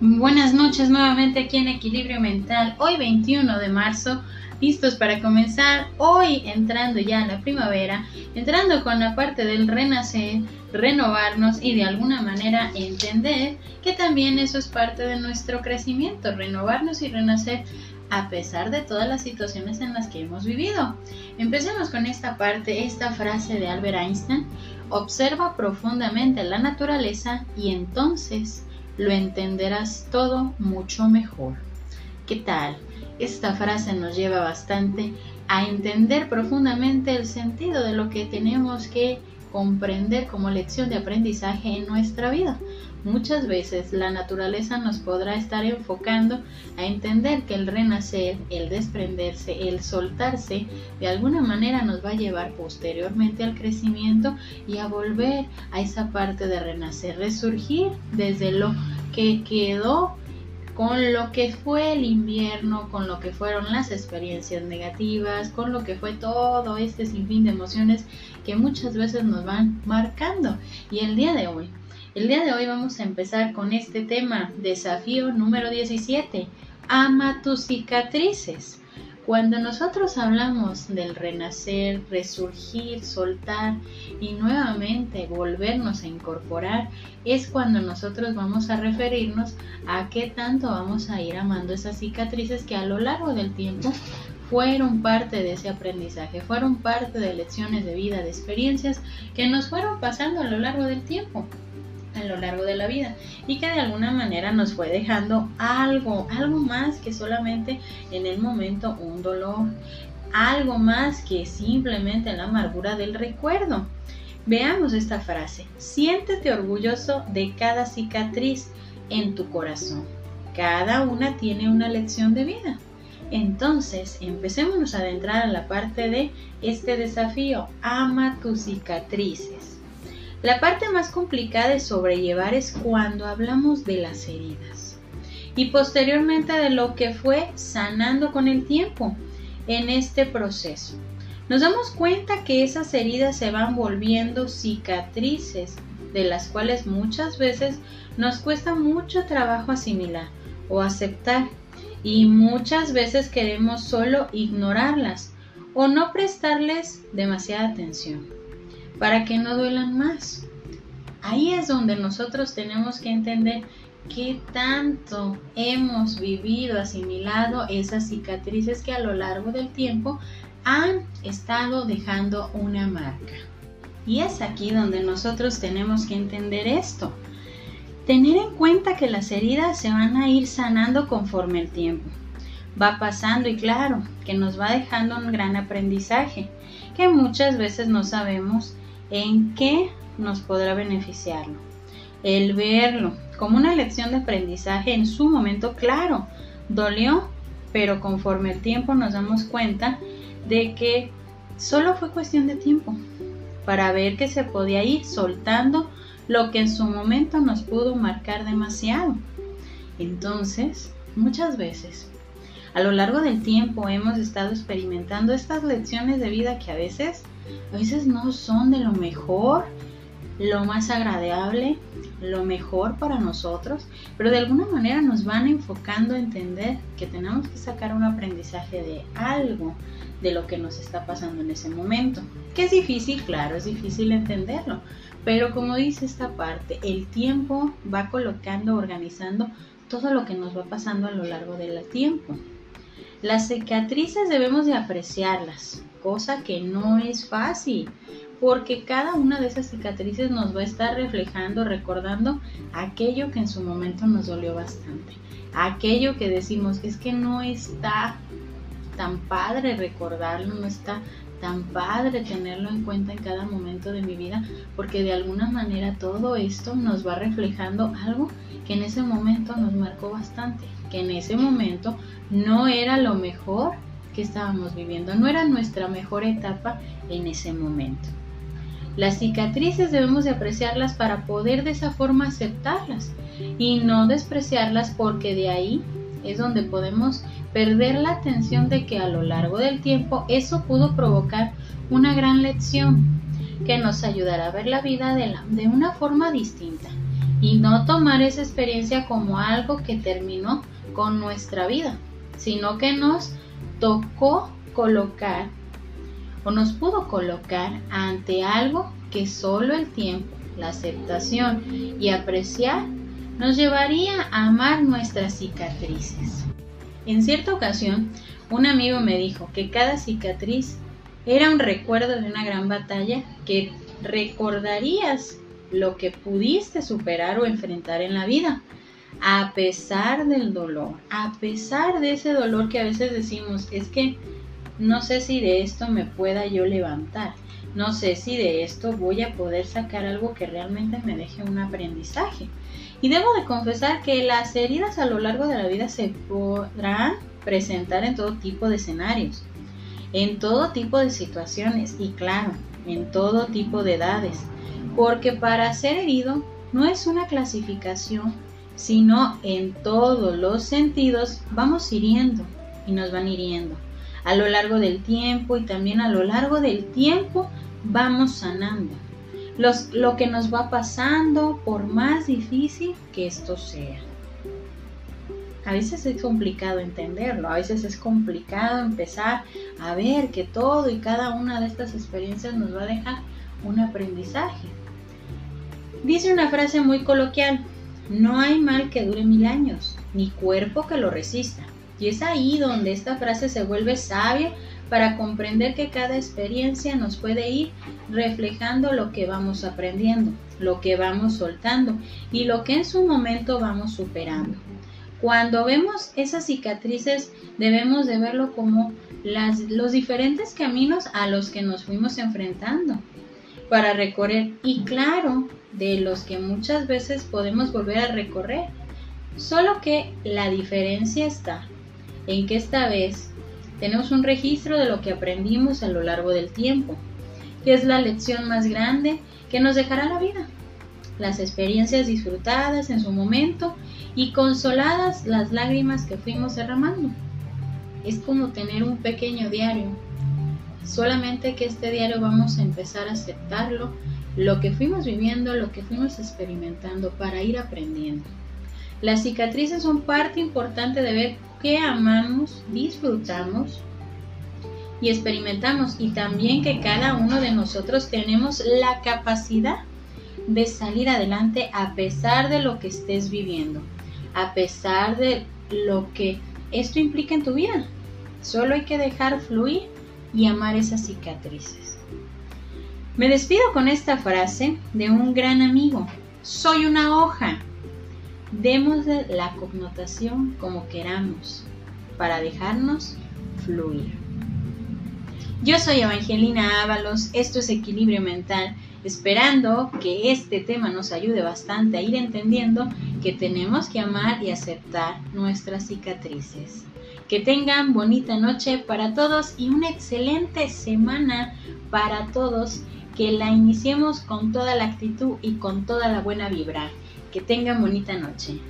Buenas noches nuevamente aquí en Equilibrio Mental, hoy 21 de marzo, listos para comenzar, hoy entrando ya a la primavera, entrando con la parte del renacer, renovarnos y de alguna manera entender que también eso es parte de nuestro crecimiento, renovarnos y renacer a pesar de todas las situaciones en las que hemos vivido. Empecemos con esta parte, esta frase de Albert Einstein, observa profundamente la naturaleza y entonces lo entenderás todo mucho mejor. ¿Qué tal? Esta frase nos lleva bastante a entender profundamente el sentido de lo que tenemos que comprender como lección de aprendizaje en nuestra vida. Muchas veces la naturaleza nos podrá estar enfocando a entender que el renacer, el desprenderse, el soltarse, de alguna manera nos va a llevar posteriormente al crecimiento y a volver a esa parte de renacer, resurgir desde lo que quedó con lo que fue el invierno, con lo que fueron las experiencias negativas, con lo que fue todo este sinfín de emociones que muchas veces nos van marcando. Y el día de hoy, el día de hoy vamos a empezar con este tema, desafío número 17, ama tus cicatrices. Cuando nosotros hablamos del renacer, resurgir, soltar y nuevamente volvernos a incorporar, es cuando nosotros vamos a referirnos a qué tanto vamos a ir amando esas cicatrices que a lo largo del tiempo fueron parte de ese aprendizaje, fueron parte de lecciones de vida, de experiencias que nos fueron pasando a lo largo del tiempo a lo largo de la vida y que de alguna manera nos fue dejando algo, algo más que solamente en el momento un dolor, algo más que simplemente la amargura del recuerdo. Veamos esta frase, siéntete orgulloso de cada cicatriz en tu corazón. Cada una tiene una lección de vida. Entonces, empecemos a adentrar a la parte de este desafío. Ama tus cicatrices. La parte más complicada de sobrellevar es cuando hablamos de las heridas y posteriormente de lo que fue sanando con el tiempo en este proceso. Nos damos cuenta que esas heridas se van volviendo cicatrices de las cuales muchas veces nos cuesta mucho trabajo asimilar o aceptar y muchas veces queremos solo ignorarlas o no prestarles demasiada atención para que no duelan más. Ahí es donde nosotros tenemos que entender qué tanto hemos vivido, asimilado esas cicatrices que a lo largo del tiempo han estado dejando una marca. Y es aquí donde nosotros tenemos que entender esto. Tener en cuenta que las heridas se van a ir sanando conforme el tiempo. Va pasando y claro, que nos va dejando un gran aprendizaje, que muchas veces no sabemos en qué nos podrá beneficiarlo. El verlo como una lección de aprendizaje en su momento, claro, dolió, pero conforme el tiempo nos damos cuenta de que solo fue cuestión de tiempo para ver que se podía ir soltando lo que en su momento nos pudo marcar demasiado. Entonces, muchas veces, a lo largo del tiempo hemos estado experimentando estas lecciones de vida que a veces a veces no son de lo mejor, lo más agradable, lo mejor para nosotros, pero de alguna manera nos van enfocando a entender que tenemos que sacar un aprendizaje de algo de lo que nos está pasando en ese momento. Que es difícil, claro, es difícil entenderlo, pero como dice esta parte, el tiempo va colocando, organizando todo lo que nos va pasando a lo largo del tiempo. Las cicatrices debemos de apreciarlas, cosa que no es fácil, porque cada una de esas cicatrices nos va a estar reflejando, recordando aquello que en su momento nos dolió bastante, aquello que decimos es que no está tan padre recordarlo, no está tan padre tenerlo en cuenta en cada momento de mi vida, porque de alguna manera todo esto nos va reflejando algo que en ese momento nos marcó bastante, que en ese momento no era lo mejor estábamos viviendo, no era nuestra mejor etapa en ese momento. Las cicatrices debemos de apreciarlas para poder de esa forma aceptarlas y no despreciarlas porque de ahí es donde podemos perder la atención de que a lo largo del tiempo eso pudo provocar una gran lección que nos ayudará a ver la vida de, la, de una forma distinta y no tomar esa experiencia como algo que terminó con nuestra vida, sino que nos tocó colocar o nos pudo colocar ante algo que solo el tiempo, la aceptación y apreciar nos llevaría a amar nuestras cicatrices. En cierta ocasión, un amigo me dijo que cada cicatriz era un recuerdo de una gran batalla que recordarías lo que pudiste superar o enfrentar en la vida, a pesar del dolor, a pesar de ese dolor que a veces decimos, es que no sé si de esto me pueda yo levantar, no sé si de esto voy a poder sacar algo que realmente me deje un aprendizaje. Y debo de confesar que las heridas a lo largo de la vida se podrán presentar en todo tipo de escenarios, en todo tipo de situaciones y claro, en todo tipo de edades, porque para ser herido no es una clasificación, sino en todos los sentidos vamos hiriendo y nos van hiriendo. A lo largo del tiempo y también a lo largo del tiempo vamos sanando. lo que nos va pasando por más difícil que esto sea. A veces es complicado entenderlo, a veces es complicado empezar a ver que todo y cada una de estas experiencias nos va a dejar un aprendizaje. Dice una frase muy coloquial, no hay mal que dure mil años, ni cuerpo que lo resista. Y es ahí donde esta frase se vuelve sabia para comprender que cada experiencia nos puede ir reflejando lo que vamos aprendiendo, lo que vamos soltando y lo que en su momento vamos superando. Cuando vemos esas cicatrices debemos de verlo como las, los diferentes caminos a los que nos fuimos enfrentando para recorrer y claro, de los que muchas veces podemos volver a recorrer. Solo que la diferencia está en que esta vez tenemos un registro de lo que aprendimos a lo largo del tiempo, que es la lección más grande que nos dejará la vida. Las experiencias disfrutadas en su momento y consoladas las lágrimas que fuimos derramando. Es como tener un pequeño diario, solamente que este diario vamos a empezar a aceptarlo, lo que fuimos viviendo, lo que fuimos experimentando para ir aprendiendo. Las cicatrices son parte importante de ver qué amamos, disfrutamos y experimentamos y también que cada uno de nosotros tenemos la capacidad de salir adelante a pesar de lo que estés viviendo, a pesar de lo que esto implica en tu vida. Solo hay que dejar fluir y amar esas cicatrices. Me despido con esta frase de un gran amigo. Soy una hoja Démosle la connotación como queramos para dejarnos fluir. Yo soy Evangelina Ábalos, esto es Equilibrio Mental, esperando que este tema nos ayude bastante a ir entendiendo que tenemos que amar y aceptar nuestras cicatrices. Que tengan bonita noche para todos y una excelente semana para todos, que la iniciemos con toda la actitud y con toda la buena vibra. Que tengan bonita noche.